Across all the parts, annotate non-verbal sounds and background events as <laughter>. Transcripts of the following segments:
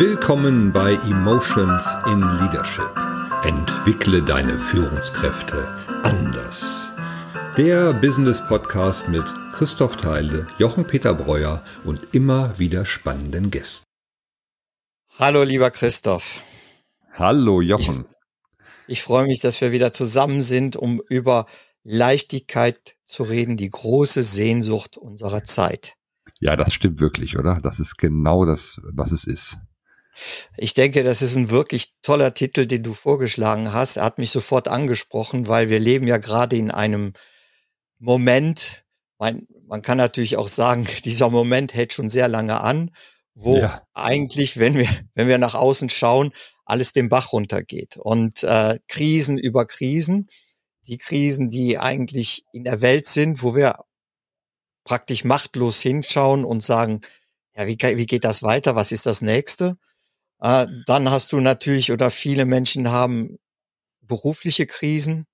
Willkommen bei Emotions in Leadership. Entwickle deine Führungskräfte anders. Der Business Podcast mit Christoph Theile, Jochen Peter Breuer und immer wieder spannenden Gästen. Hallo lieber Christoph. Hallo Jochen. Ich, ich freue mich, dass wir wieder zusammen sind, um über Leichtigkeit zu reden, die große Sehnsucht unserer Zeit. Ja, das stimmt wirklich, oder? Das ist genau das, was es ist. Ich denke, das ist ein wirklich toller Titel, den du vorgeschlagen hast. Er hat mich sofort angesprochen, weil wir leben ja gerade in einem Moment, man, man kann natürlich auch sagen, <laughs> dieser Moment hält schon sehr lange an, wo ja. eigentlich, wenn wir, <laughs> wenn wir nach außen schauen, alles den Bach runtergeht. Und äh, Krisen über Krisen, die Krisen, die eigentlich in der Welt sind, wo wir praktisch machtlos hinschauen und sagen, ja, wie, wie geht das weiter? Was ist das nächste? Äh, dann hast du natürlich oder viele Menschen haben berufliche Krisen,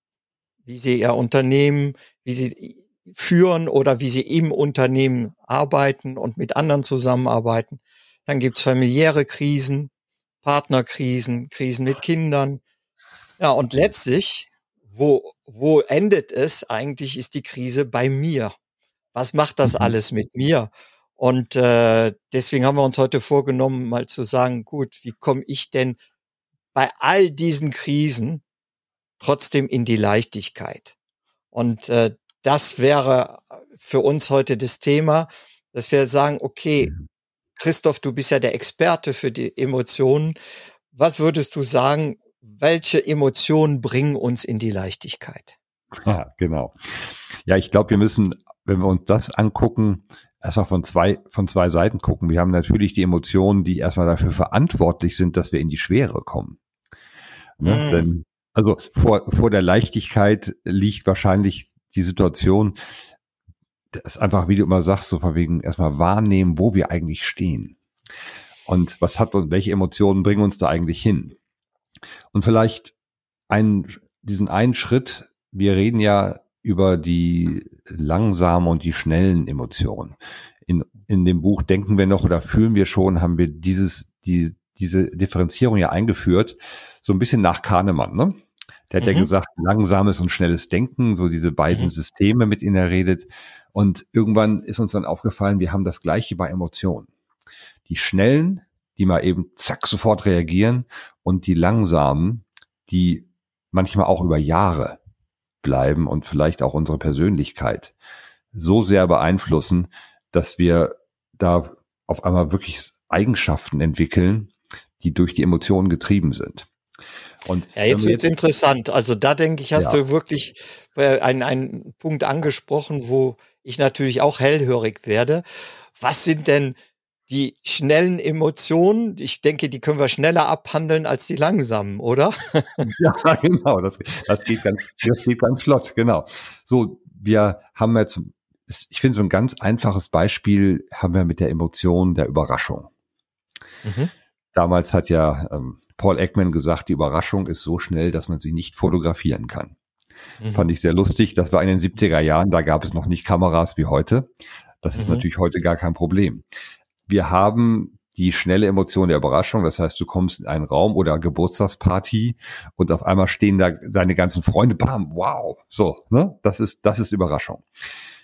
wie sie ihr Unternehmen, wie sie führen oder wie sie im Unternehmen arbeiten und mit anderen zusammenarbeiten. Dann gibt's familiäre Krisen, Partnerkrisen, Krisen mit Kindern. Ja, und letztlich, wo, wo endet es? Eigentlich ist die Krise bei mir. Was macht das mhm. alles mit mir? Und äh, deswegen haben wir uns heute vorgenommen, mal zu sagen, gut, wie komme ich denn bei all diesen Krisen trotzdem in die Leichtigkeit? Und äh, das wäre für uns heute das Thema, dass wir sagen, okay, Christoph, du bist ja der Experte für die Emotionen. Was würdest du sagen, welche Emotionen bringen uns in die Leichtigkeit? Ja, genau. Ja, ich glaube, wir müssen, wenn wir uns das angucken, erstmal von zwei, von zwei Seiten gucken. Wir haben natürlich die Emotionen, die erstmal dafür verantwortlich sind, dass wir in die Schwere kommen. Ne? Mm. Denn, also vor, vor der Leichtigkeit liegt wahrscheinlich die Situation, das einfach, wie du immer sagst, so von wegen erstmal wahrnehmen, wo wir eigentlich stehen. Und was hat uns, welche Emotionen bringen uns da eigentlich hin? Und vielleicht einen, diesen einen Schritt, wir reden ja über die langsamen und die schnellen Emotionen. In, in dem Buch Denken wir noch oder fühlen wir schon, haben wir dieses, die, diese Differenzierung ja eingeführt, so ein bisschen nach Kahnemann, ne? Der hat mhm. ja gesagt, langsames und schnelles Denken, so diese beiden mhm. Systeme, mit denen er redet. Und irgendwann ist uns dann aufgefallen, wir haben das Gleiche bei Emotionen. Die schnellen, die mal eben zack sofort reagieren und die langsamen, die manchmal auch über Jahre bleiben und vielleicht auch unsere Persönlichkeit so sehr beeinflussen, dass wir da auf einmal wirklich Eigenschaften entwickeln, die durch die Emotionen getrieben sind. Und ja, jetzt wird's interessant. Also da denke ich, hast ja. du wirklich äh, einen, einen Punkt angesprochen, wo ich natürlich auch hellhörig werde. Was sind denn die schnellen Emotionen, ich denke, die können wir schneller abhandeln als die langsamen, oder? <laughs> ja, genau. Das, das, geht ganz, das geht ganz flott, genau. So, wir haben jetzt, ich finde so ein ganz einfaches Beispiel haben wir mit der Emotion der Überraschung. Mhm. Damals hat ja ähm, Paul Ekman gesagt, die Überraschung ist so schnell, dass man sie nicht fotografieren kann. Mhm. Fand ich sehr lustig. Das war in den 70er Jahren, da gab es noch nicht Kameras wie heute. Das ist mhm. natürlich heute gar kein Problem wir haben die schnelle Emotion der Überraschung. Das heißt, du kommst in einen Raum oder Geburtstagsparty und auf einmal stehen da deine ganzen Freunde, bam, wow. So, ne? Das ist, das ist Überraschung.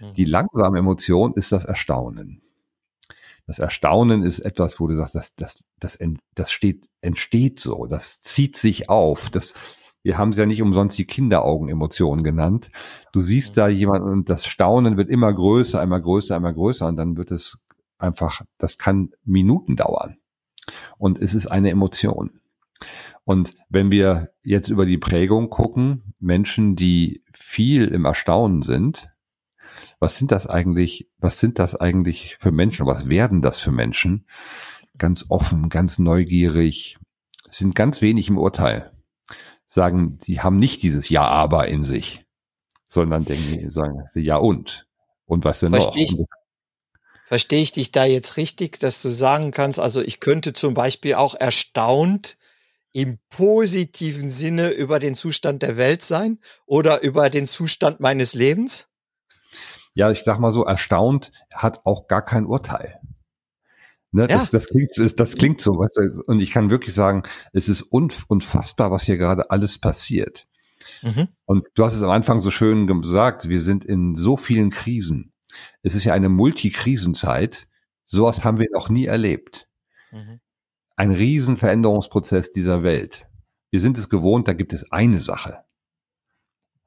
Mhm. Die langsame Emotion ist das Erstaunen. Das Erstaunen ist etwas, wo du sagst, das, das, das, das steht, entsteht so, das zieht sich auf, das, wir haben es ja nicht umsonst die Kinderaugen-Emotion genannt. Du siehst mhm. da jemanden und das Staunen wird immer größer, immer größer, immer größer und dann wird es einfach, das kann Minuten dauern. Und es ist eine Emotion. Und wenn wir jetzt über die Prägung gucken, Menschen, die viel im Erstaunen sind, was sind das eigentlich, was sind das eigentlich für Menschen, was werden das für Menschen? Ganz offen, ganz neugierig, sind ganz wenig im Urteil. Sagen, die haben nicht dieses Ja, aber in sich, sondern denken, sagen sie Ja und. Und was denn noch? Verstehe ich dich da jetzt richtig, dass du sagen kannst, also ich könnte zum Beispiel auch erstaunt im positiven Sinne über den Zustand der Welt sein oder über den Zustand meines Lebens? Ja, ich sag mal so, erstaunt hat auch gar kein Urteil. Ne, ja. das, das, klingt, das klingt so. Weißt du, und ich kann wirklich sagen, es ist unfassbar, was hier gerade alles passiert. Mhm. Und du hast es am Anfang so schön gesagt, wir sind in so vielen Krisen. Es ist ja eine Multikrisenzeit. Sowas haben wir noch nie erlebt. Mhm. Ein Riesenveränderungsprozess dieser Welt. Wir sind es gewohnt, da gibt es eine Sache.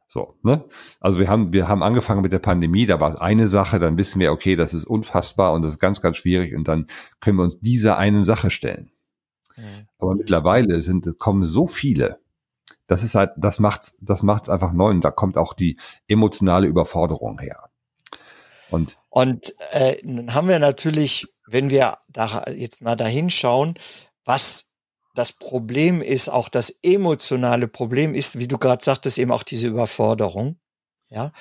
So, ne? Also wir haben, wir haben angefangen mit der Pandemie, da war es eine Sache, dann wissen wir, okay, das ist unfassbar und das ist ganz, ganz schwierig und dann können wir uns dieser einen Sache stellen. Mhm. Aber mittlerweile sind, kommen so viele, das ist halt, das macht's, das macht's einfach neu und da kommt auch die emotionale Überforderung her. Und, und äh, dann haben wir natürlich, wenn wir da jetzt mal dahin schauen, was das Problem ist, auch das emotionale Problem ist, wie du gerade sagtest, eben auch diese Überforderung, ja,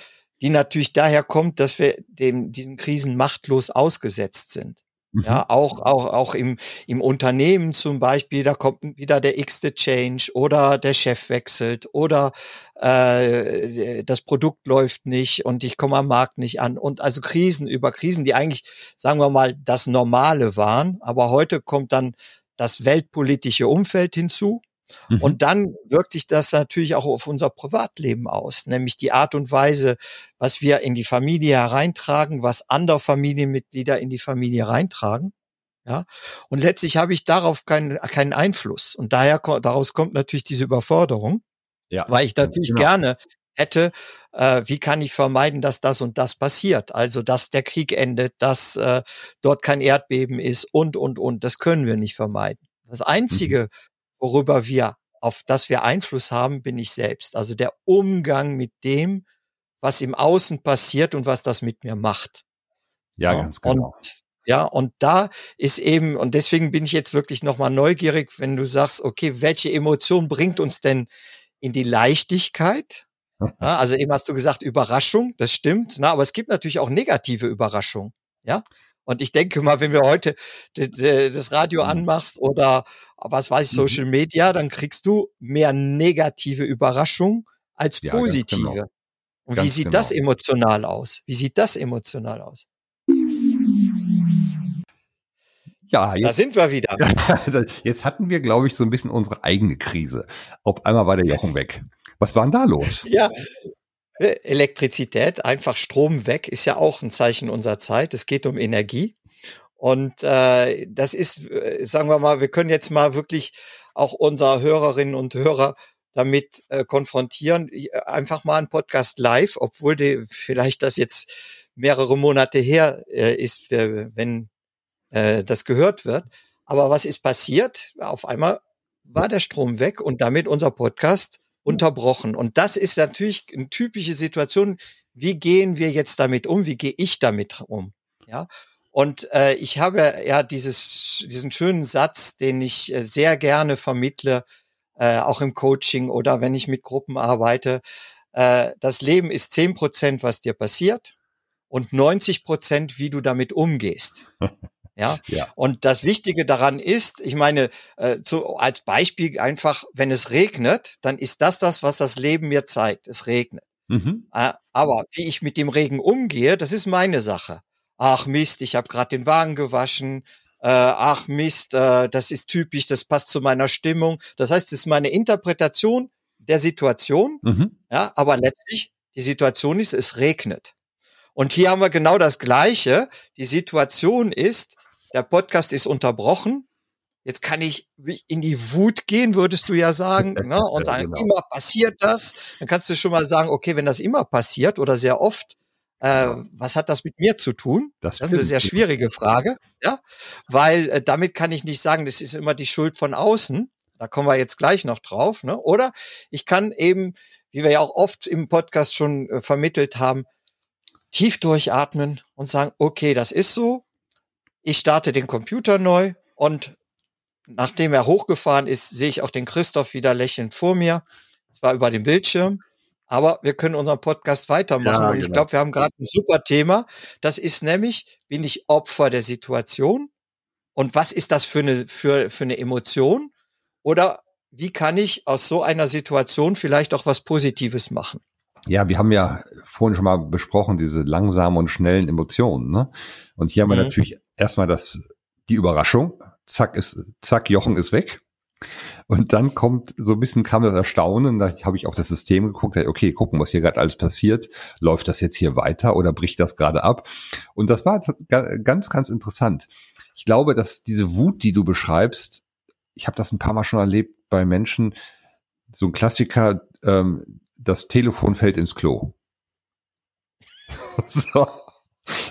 die natürlich daher kommt, dass wir dem, diesen Krisen machtlos ausgesetzt sind. Ja, mhm. auch, auch, auch im, im Unternehmen zum Beispiel, da kommt wieder der x-te Change oder der Chef wechselt oder äh, das Produkt läuft nicht und ich komme am Markt nicht an. Und also Krisen über Krisen, die eigentlich, sagen wir mal, das Normale waren. Aber heute kommt dann das weltpolitische Umfeld hinzu. Mhm. Und dann wirkt sich das natürlich auch auf unser Privatleben aus, nämlich die Art und Weise, was wir in die Familie hereintragen, was andere Familienmitglieder in die Familie reintragen. Ja, und letztlich habe ich darauf keinen, keinen Einfluss. Und daher, daraus kommt natürlich diese Überforderung. Ja. Weil ich natürlich genau. gerne hätte, äh, wie kann ich vermeiden, dass das und das passiert? Also, dass der Krieg endet, dass äh, dort kein Erdbeben ist und, und, und. Das können wir nicht vermeiden. Das Einzige, mhm. Worüber wir, auf das wir Einfluss haben, bin ich selbst. Also der Umgang mit dem, was im Außen passiert und was das mit mir macht. Ja, ja ganz genau. Und, ja, und da ist eben, und deswegen bin ich jetzt wirklich nochmal neugierig, wenn du sagst, okay, welche Emotion bringt uns denn in die Leichtigkeit? <laughs> Ja, also eben hast du gesagt, Überraschung, das stimmt, na, aber es gibt natürlich auch negative Überraschungen. Ja. Und ich denke mal, wenn wir heute das Radio mhm. anmachst oder was weiß ich, mhm. Social Media, dann kriegst du mehr negative Überraschungen als positive. Ja, genau. Und ganz wie sieht genau. das emotional aus? Wie sieht das emotional aus? Ja, jetzt, da sind wir wieder. <laughs> jetzt hatten wir, glaube ich, so ein bisschen unsere eigene Krise. Auf einmal war der Jochen weg. Was war denn da los? Ja, Elektrizität, einfach Strom weg, ist ja auch ein Zeichen unserer Zeit. Es geht um Energie. Und äh, das ist, äh, sagen wir mal, wir können jetzt mal wirklich auch unsere Hörerinnen und Hörer damit äh, konfrontieren. Einfach mal ein Podcast live, obwohl die, vielleicht das jetzt mehrere Monate her äh, ist, wenn äh, das gehört wird. Aber was ist passiert? Auf einmal war der Strom weg und damit unser Podcast unterbrochen. Und das ist natürlich eine typische Situation. Wie gehen wir jetzt damit um? Wie gehe ich damit um? Ja. Und äh, ich habe ja dieses, diesen schönen Satz, den ich äh, sehr gerne vermittle, äh, auch im Coaching oder wenn ich mit Gruppen arbeite. Äh, das Leben ist zehn Prozent, was dir passiert und 90 Prozent, wie du damit umgehst. <laughs> Ja? ja. Und das Wichtige daran ist, ich meine, äh, zu, als Beispiel einfach, wenn es regnet, dann ist das das, was das Leben mir zeigt. Es regnet. Mhm. Äh, aber wie ich mit dem Regen umgehe, das ist meine Sache. Ach Mist, ich habe gerade den Wagen gewaschen. Äh, ach Mist, äh, das ist typisch, das passt zu meiner Stimmung. Das heißt, es ist meine Interpretation der Situation. Mhm. Ja, aber letztlich die Situation ist, es regnet. Und hier haben wir genau das Gleiche. Die Situation ist, der Podcast ist unterbrochen. Jetzt kann ich in die Wut gehen, würdest du ja sagen, <laughs> ne? und sagen, genau. immer passiert das. Dann kannst du schon mal sagen, okay, wenn das immer passiert oder sehr oft, äh, genau. was hat das mit mir zu tun? Das, das ist eine sehr schwierige Frage, ja, weil äh, damit kann ich nicht sagen, das ist immer die Schuld von außen. Da kommen wir jetzt gleich noch drauf, ne? Oder ich kann eben, wie wir ja auch oft im Podcast schon äh, vermittelt haben, tief durchatmen und sagen, okay, das ist so, ich starte den Computer neu und nachdem er hochgefahren ist, sehe ich auch den Christoph wieder lächelnd vor mir. Zwar über den Bildschirm, aber wir können unseren Podcast weitermachen. Ja, und ich genau. glaube, wir haben gerade ein super Thema. Das ist nämlich, bin ich Opfer der Situation? Und was ist das für eine, für, für eine Emotion? Oder wie kann ich aus so einer Situation vielleicht auch was Positives machen? Ja, wir haben ja vorhin schon mal besprochen, diese langsamen und schnellen Emotionen. Ne? Und hier haben wir mhm. natürlich erstmal das die Überraschung, zack ist, zack, Jochen ist weg. Und dann kommt so ein bisschen kam das Erstaunen, da habe ich auf das System geguckt, okay, gucken, was hier gerade alles passiert. Läuft das jetzt hier weiter oder bricht das gerade ab? Und das war ganz, ganz interessant. Ich glaube, dass diese Wut, die du beschreibst, ich habe das ein paar Mal schon erlebt bei Menschen, so ein Klassiker, ähm, das Telefon fällt ins Klo. <laughs> so.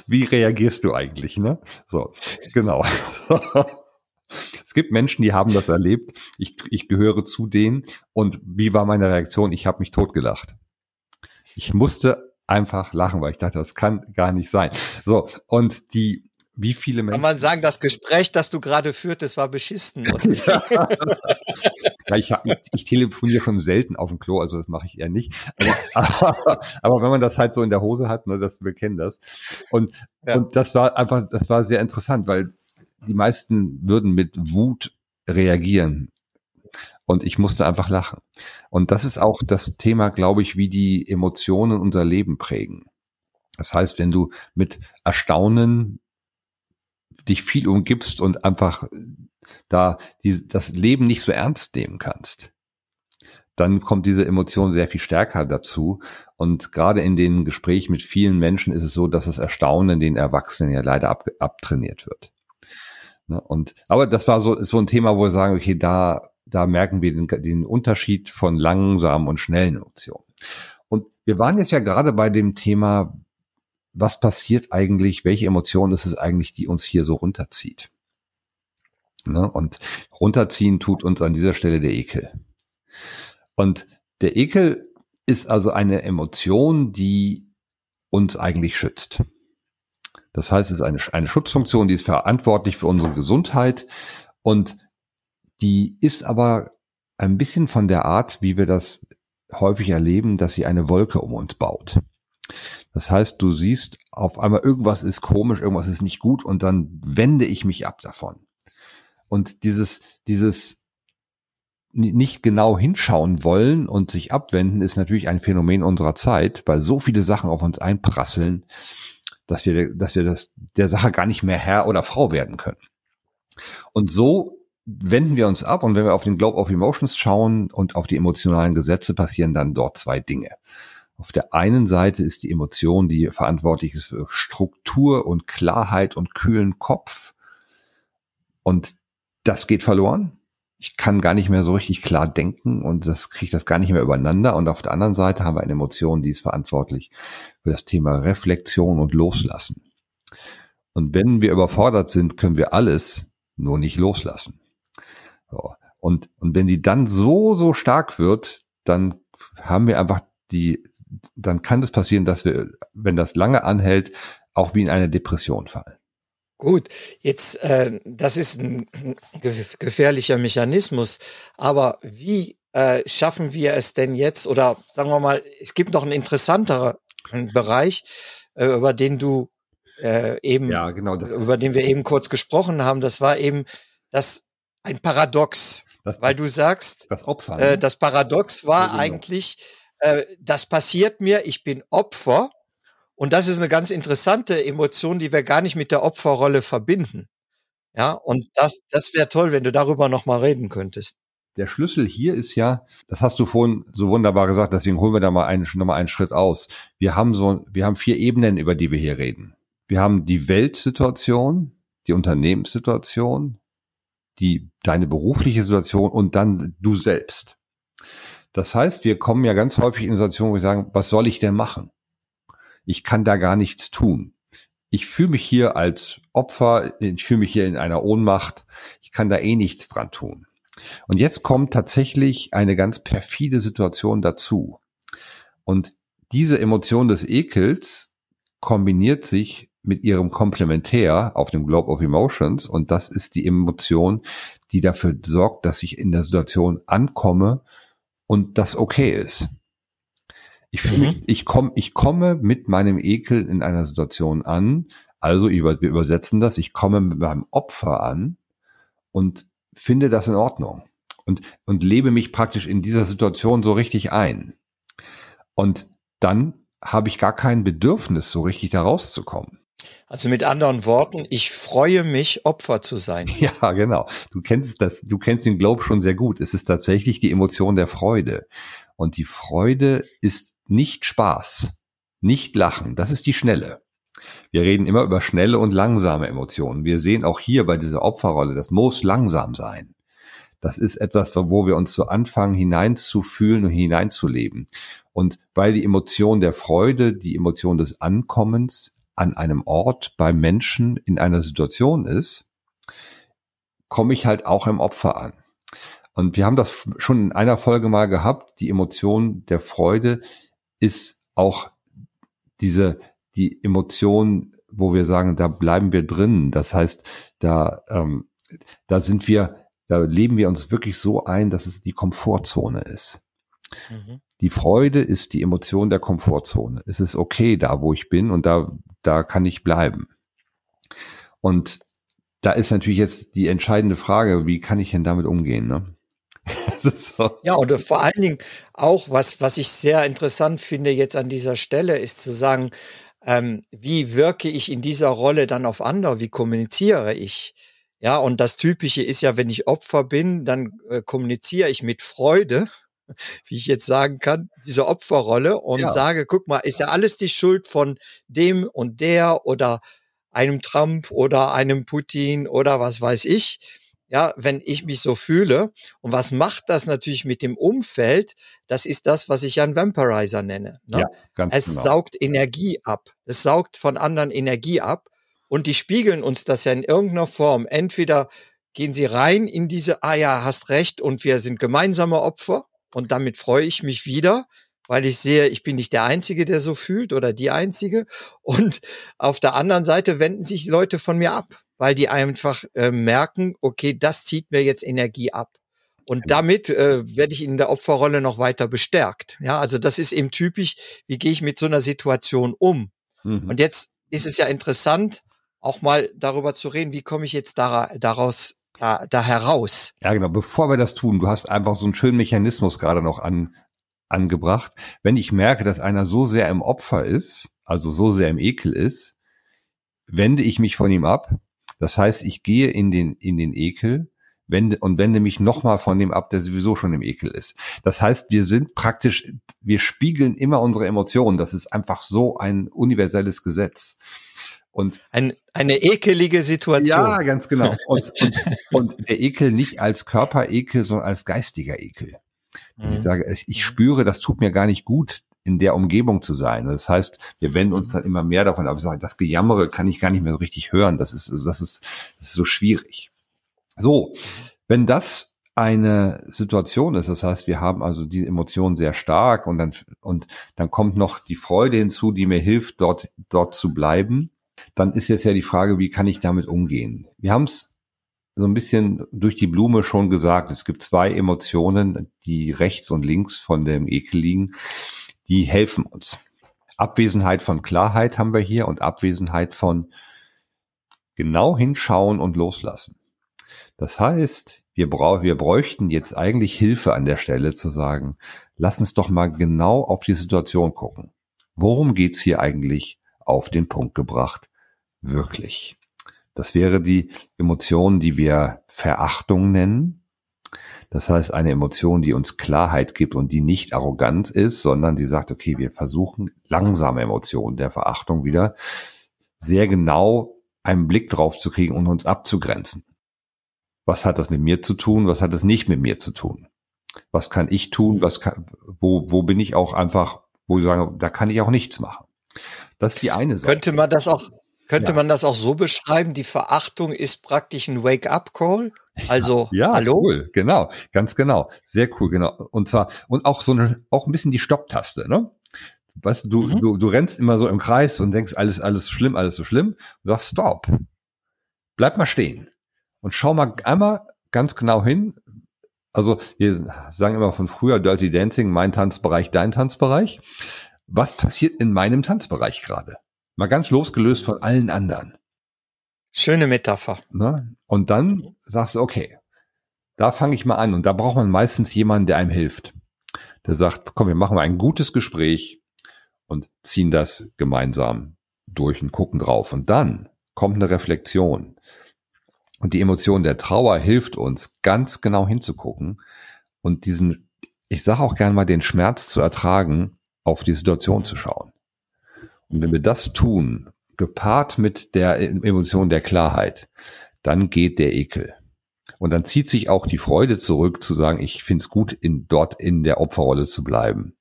Wie reagierst du eigentlich, ne? So, genau. Es gibt Menschen, die haben das erlebt. Ich, ich gehöre zu denen. Und wie war meine Reaktion? Ich habe mich totgelacht. Ich musste einfach lachen, weil ich dachte, das kann gar nicht sein. So, und die, wie viele Menschen. Kann man sagen, das Gespräch, das du gerade führtest, war beschissen? <laughs> <laughs> ja, ich, hab, ich, ich telefoniere schon selten auf dem Klo, also das mache ich eher nicht. <laughs> Aber, aber, wenn man das halt so in der Hose hat, ne, das, wir kennen das. Und, ja. und das war einfach, das war sehr interessant, weil die meisten würden mit Wut reagieren. Und ich musste einfach lachen. Und das ist auch das Thema, glaube ich, wie die Emotionen unser Leben prägen. Das heißt, wenn du mit Erstaunen dich viel umgibst und einfach da die, das Leben nicht so ernst nehmen kannst, dann kommt diese Emotion sehr viel stärker dazu. Und gerade in den Gesprächen mit vielen Menschen ist es so, dass das Erstaunen den Erwachsenen ja leider ab, abtrainiert wird. Ne? Und, aber das war so, so ein Thema, wo wir sagen, okay, da, da merken wir den, den Unterschied von langsamen und schnellen Emotionen. Und wir waren jetzt ja gerade bei dem Thema, was passiert eigentlich, welche Emotion ist es eigentlich, die uns hier so runterzieht? Ne? Und runterziehen tut uns an dieser Stelle der Ekel. Und der Ekel ist also eine Emotion, die uns eigentlich schützt. Das heißt, es ist eine, eine Schutzfunktion, die ist verantwortlich für unsere Gesundheit und die ist aber ein bisschen von der Art, wie wir das häufig erleben, dass sie eine Wolke um uns baut. Das heißt, du siehst auf einmal, irgendwas ist komisch, irgendwas ist nicht gut und dann wende ich mich ab davon. Und dieses, dieses nicht genau hinschauen wollen und sich abwenden ist natürlich ein Phänomen unserer Zeit, weil so viele Sachen auf uns einprasseln, dass wir, dass wir das, der Sache gar nicht mehr Herr oder Frau werden können. Und so wenden wir uns ab und wenn wir auf den Globe of Emotions schauen und auf die emotionalen Gesetze, passieren dann dort zwei Dinge. Auf der einen Seite ist die Emotion, die verantwortlich ist für Struktur und Klarheit und kühlen Kopf. Und das geht verloren ich kann gar nicht mehr so richtig klar denken und das kriege ich das gar nicht mehr übereinander. Und auf der anderen Seite haben wir eine Emotion, die ist verantwortlich für das Thema Reflexion und Loslassen. Und wenn wir überfordert sind, können wir alles nur nicht loslassen. So. Und, und wenn die dann so, so stark wird, dann haben wir einfach die, dann kann es das passieren, dass wir, wenn das lange anhält, auch wie in eine Depression fallen. Gut, jetzt, äh, das ist ein gefährlicher Mechanismus, aber wie äh, schaffen wir es denn jetzt, oder sagen wir mal, es gibt noch einen interessanteren Bereich, äh, über den du äh, eben, ja, genau, über den wir eben kurz gesprochen haben, das war eben das ein Paradox, das, weil du sagst, das, Opfer, äh, ne? das Paradox war ja, genau. eigentlich, äh, das passiert mir, ich bin Opfer, und das ist eine ganz interessante Emotion, die wir gar nicht mit der Opferrolle verbinden. Ja, und das, das wäre toll, wenn du darüber nochmal reden könntest. Der Schlüssel hier ist ja, das hast du vorhin so wunderbar gesagt, deswegen holen wir da mal einen, noch mal einen Schritt aus. Wir haben so, wir haben vier Ebenen, über die wir hier reden. Wir haben die Weltsituation, die Unternehmenssituation, die, deine berufliche Situation und dann du selbst. Das heißt, wir kommen ja ganz häufig in Situationen, wo wir sagen, was soll ich denn machen? Ich kann da gar nichts tun. Ich fühle mich hier als Opfer, ich fühle mich hier in einer Ohnmacht, ich kann da eh nichts dran tun. Und jetzt kommt tatsächlich eine ganz perfide Situation dazu. Und diese Emotion des Ekels kombiniert sich mit ihrem Komplementär auf dem Globe of Emotions und das ist die Emotion, die dafür sorgt, dass ich in der Situation ankomme und das okay ist. Ich, fühle, mhm. ich, komm, ich komme mit meinem Ekel in einer Situation an, also wir übersetzen das, ich komme mit meinem Opfer an und finde das in Ordnung und, und lebe mich praktisch in dieser Situation so richtig ein. Und dann habe ich gar kein Bedürfnis, so richtig da rauszukommen. Also mit anderen Worten, ich freue mich, Opfer zu sein. <laughs> Ja, genau. Du kennst das, du kennst den Globe schon sehr gut. Es ist tatsächlich die Emotion der Freude. Und die Freude ist nicht Spaß, nicht Lachen. Das ist die schnelle. Wir reden immer über schnelle und langsame Emotionen. Wir sehen auch hier bei dieser Opferrolle, das muss langsam sein. Das ist etwas, wo wir uns so anfangen hineinzufühlen und hineinzuleben. Und weil die Emotion der Freude, die Emotion des Ankommens an einem Ort beim Menschen in einer Situation ist, komme ich halt auch im Opfer an. Und wir haben das schon in einer Folge mal gehabt. Die Emotion der Freude ist auch diese, die Emotion, wo wir sagen, da bleiben wir drin. Das heißt, da, ähm, da sind wir, da leben wir uns wirklich so ein, dass es die Komfortzone ist. Mhm. Die Freude ist die Emotion der Komfortzone. Es ist okay da, wo ich bin und da, da kann ich bleiben. Und da ist natürlich jetzt die entscheidende Frage, wie kann ich denn damit umgehen? Ne? <laughs> so. Ja, und vor allen Dingen auch, was, was ich sehr interessant finde jetzt an dieser Stelle, ist zu sagen, ähm, wie wirke ich in dieser Rolle dann auf andere? Wie kommuniziere ich? Ja, und das Typische ist ja, wenn ich Opfer bin, dann äh, kommuniziere ich mit Freude <laughs> wie ich jetzt sagen kann, diese Opferrolle und ja. sage, guck mal, ist ja alles die Schuld von dem und der oder einem Trump oder einem Putin oder was weiß ich. Ja, wenn ich mich so fühle. Und was macht das natürlich mit dem Umfeld? Das ist das, was ich ja einen Vampirizer nenne. Ne? Ja, ganz es genau. saugt Energie ab. Es saugt von anderen Energie ab. Und die spiegeln uns das ja in irgendeiner Form. Entweder gehen sie rein in diese, ah ja, hast recht, und wir sind gemeinsame Opfer, und damit freue ich mich wieder, weil ich sehe, ich bin nicht der Einzige, der so fühlt oder die Einzige. Und auf der anderen Seite wenden sich Leute von mir ab, weil die einfach äh, merken, okay, das zieht mir jetzt Energie ab. Und damit äh, werde ich in der Opferrolle noch weiter bestärkt. Ja, also das ist eben typisch, wie gehe ich mit so einer Situation um. Mhm. Und jetzt ist es ja interessant, auch mal darüber zu reden, wie komme ich jetzt da, daraus da, da heraus. Ja, genau. Bevor wir das tun, du hast einfach so einen schönen Mechanismus gerade noch an, angebracht. Wenn ich merke, dass einer so sehr im Opfer ist, also so sehr im Ekel ist, wende ich mich von ihm ab. Das heißt, ich gehe in den, in den Ekel wende, und wende mich nochmal von dem ab, der sowieso schon im Ekel ist. Das heißt, wir sind praktisch, wir spiegeln immer unsere Emotionen. Das ist einfach so ein universelles Gesetz. Und Ein, eine ekelige Situation. Ja, ganz genau. Und, und, und der Ekel nicht als Körperekel, sondern als geistiger Ekel. Mhm. Ich sage, ich, ich spüre, das tut mir gar nicht gut, in der Umgebung zu sein. Das heißt, wir wenden uns dann immer mehr davon ab. Das Gejammere kann ich gar nicht mehr so richtig hören. Das ist, das ist, das ist so schwierig. So, wenn das eine Situation ist, das heißt, wir haben also diese Emotionen sehr stark und dann, und dann kommt noch die Freude hinzu, die mir hilft, dort, dort zu bleiben dann ist jetzt ja die Frage, wie kann ich damit umgehen? Wir haben es so ein bisschen durch die Blume schon gesagt. Es gibt zwei Emotionen, die rechts und links von dem Ekel liegen, die helfen uns. Abwesenheit von Klarheit haben wir hier und Abwesenheit von genau hinschauen und loslassen. Das heißt, wir, brauch, wir bräuchten jetzt eigentlich Hilfe an der Stelle zu sagen, lass uns doch mal genau auf die Situation gucken. Worum geht's hier eigentlich auf den Punkt gebracht? wirklich? Das wäre die Emotion, die wir Verachtung nennen. Das heißt, eine Emotion, die uns Klarheit gibt und die nicht arrogant ist, sondern die sagt, okay, wir versuchen langsame Emotionen der Verachtung wieder sehr genau einen Blick drauf zu kriegen und uns abzugrenzen. Was hat das mit mir zu tun? Was hat es nicht mit mir zu tun? Was kann ich tun? Was kann, wo, wo bin ich auch einfach, wo ich sage, da kann ich auch nichts machen. Das ist die eine Sache. Könnte man das auch, könnte ja. man das auch so beschreiben? Die Verachtung ist praktisch ein Wake-up-Call. Also, ja, hallo? cool, genau, ganz genau, sehr cool, genau. Und zwar und auch so eine, auch ein bisschen die Stopptaste, ne? Weißt du, mhm. du, du rennst immer so im Kreis und denkst, alles, alles schlimm, alles so schlimm. Du sagst, stopp, bleib mal stehen und schau mal einmal ganz genau hin. Also wir sagen immer von früher Dirty Dancing, mein Tanzbereich, dein Tanzbereich. Was passiert in meinem Tanzbereich gerade? Mal ganz losgelöst von allen anderen. Schöne Metapher. Ne? Und dann sagst du, okay, da fange ich mal an. Und da braucht man meistens jemanden, der einem hilft. Der sagt, komm, wir machen mal ein gutes Gespräch und ziehen das gemeinsam durch und gucken drauf. Und dann kommt eine Reflexion. Und die Emotion der Trauer hilft uns, ganz genau hinzugucken und diesen, ich sage auch gerne mal, den Schmerz zu ertragen, auf die Situation zu schauen. Und wenn wir das tun, gepaart mit der Emotion der Klarheit, dann geht der Ekel. Und dann zieht sich auch die Freude zurück, zu sagen, ich finde es gut, in, dort in der Opferrolle zu bleiben.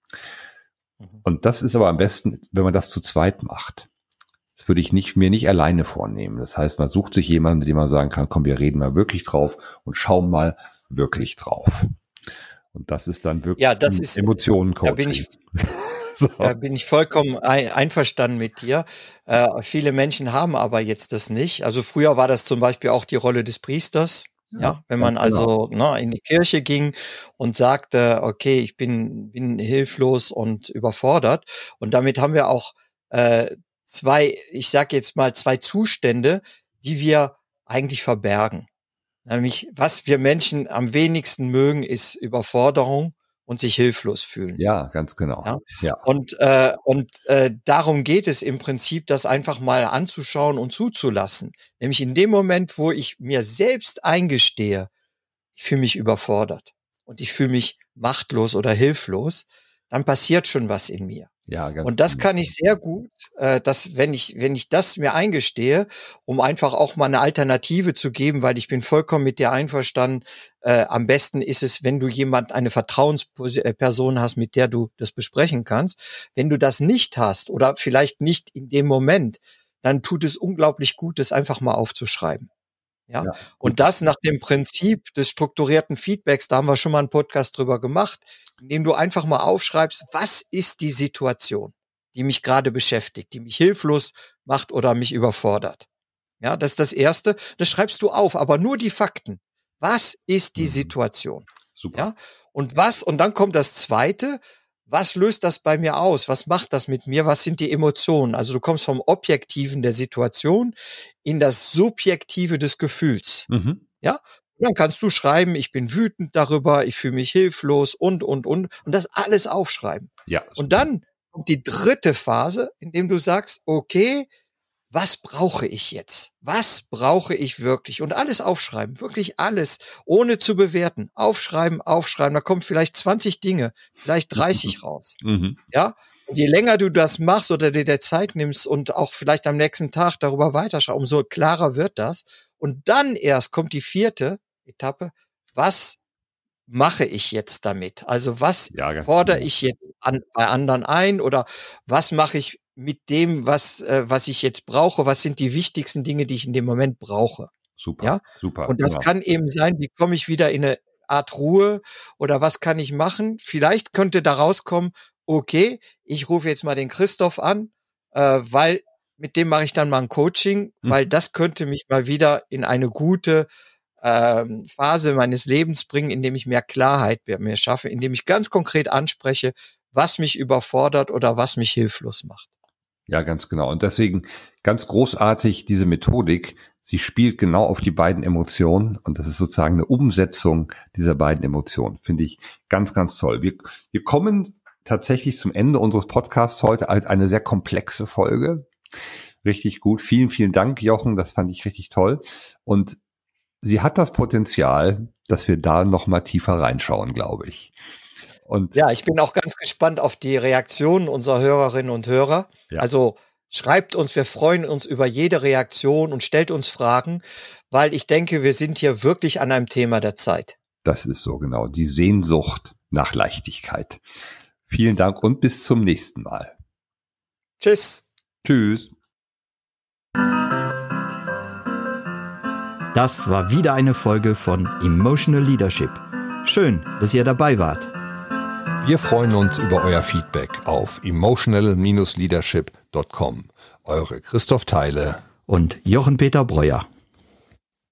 Mhm. Und das ist aber am besten, wenn man das zu zweit macht. Das würde ich nicht, mir nicht alleine vornehmen. Das heißt, man sucht sich jemanden, mit dem man sagen kann, komm, wir reden mal wirklich drauf und schauen mal wirklich drauf. Und das ist dann wirklich ja, das ist, Emotionen Da bin ich, <laughs> so. da bin ich vollkommen ein, einverstanden mit dir. Äh, viele Menschen haben aber jetzt das nicht. Also früher war das zum Beispiel auch die Rolle des Priesters. Ja, wenn man also genau. ne, in die Kirche ging und sagte, okay, ich bin, bin hilflos und überfordert. Und damit haben wir auch äh, zwei, ich sage jetzt mal zwei Zustände, die wir eigentlich verbergen. Nämlich, was wir Menschen am wenigsten mögen, ist Überforderung und sich hilflos fühlen. Ja, ganz genau. Ja? ja. Und, äh, und äh, darum geht es im Prinzip, das einfach mal anzuschauen und zuzulassen. Nämlich in dem Moment, wo ich mir selbst eingestehe, ich fühle mich überfordert und ich fühle mich machtlos oder hilflos, dann passiert schon was in mir. Ja, ganz und das kann ich sehr gut, äh, dass wenn ich wenn ich das mir eingestehe, um einfach auch mal eine Alternative zu geben, weil ich bin vollkommen mit dir einverstanden. Äh, am besten ist es, wenn du jemand eine Vertrauensperson hast, mit der du das besprechen kannst. Wenn du das nicht hast oder vielleicht nicht in dem Moment, dann tut es unglaublich gut, das einfach mal aufzuschreiben. Ja? ja. Und das nach dem Prinzip des strukturierten Feedbacks, da haben wir schon mal einen Podcast drüber gemacht, indem du einfach mal aufschreibst, was ist die Situation, die mich gerade beschäftigt, die mich hilflos macht oder mich überfordert. Ja, das ist das erste. Das schreibst du auf, aber nur die Fakten. Was ist die mhm. Situation? Super. Ja, und was, und dann kommt das zweite, was löst das bei mir aus? Was macht das mit mir? Was sind die Emotionen? Also du kommst vom Objektiven der Situation in das Subjektive des Gefühls. Mhm. Ja? Dann kannst du schreiben, ich bin wütend darüber, ich fühle mich hilflos und, und, und. Und das alles aufschreiben. Ja. Und dann kommt die dritte Phase, in dem du sagst, okay, was brauche ich jetzt? Was brauche ich wirklich? Und alles aufschreiben, wirklich alles, ohne zu bewerten. Aufschreiben, aufschreiben. Da kommen vielleicht 20 Dinge, vielleicht 30 <laughs> raus. Mhm. Ja. Und je länger du das machst oder dir der Zeit nimmst und auch vielleicht am nächsten Tag darüber weiterschaust, umso klarer wird das. Und dann erst kommt die vierte Etappe. Was mache ich jetzt damit? Also was ja, fordere genau. ich jetzt an, bei anderen ein oder was mache ich mit dem, was, äh, was ich jetzt brauche, was sind die wichtigsten Dinge, die ich in dem Moment brauche. Super, ja? super. Und das genau. kann eben sein, wie komme ich wieder in eine Art Ruhe oder was kann ich machen? Vielleicht könnte da rauskommen, okay, ich rufe jetzt mal den Christoph an, äh, weil mit dem mache ich dann mal ein Coaching, mhm. weil das könnte mich mal wieder in eine gute ähm, Phase meines Lebens bringen, indem ich mehr Klarheit mir schaffe, indem ich ganz konkret anspreche, was mich überfordert oder was mich hilflos macht. Ja, ganz genau. Und deswegen ganz großartig diese Methodik. Sie spielt genau auf die beiden Emotionen und das ist sozusagen eine Umsetzung dieser beiden Emotionen. Finde ich ganz, ganz toll. Wir, wir kommen tatsächlich zum Ende unseres Podcasts heute als eine sehr komplexe Folge. Richtig gut. Vielen, vielen Dank, Jochen. Das fand ich richtig toll. Und sie hat das Potenzial, dass wir da noch mal tiefer reinschauen, glaube ich. Und ja, ich bin auch ganz gespannt auf die Reaktionen unserer Hörerinnen und Hörer. Ja. Also schreibt uns, wir freuen uns über jede Reaktion und stellt uns Fragen, weil ich denke, wir sind hier wirklich an einem Thema der Zeit. Das ist so genau, die Sehnsucht nach Leichtigkeit. Vielen Dank und bis zum nächsten Mal. Tschüss. Tschüss. Das war wieder eine Folge von Emotional Leadership. Schön, dass ihr dabei wart. Wir freuen uns über euer Feedback auf emotional-leadership.com. Eure Christoph Teile und Jochen Peter Breuer.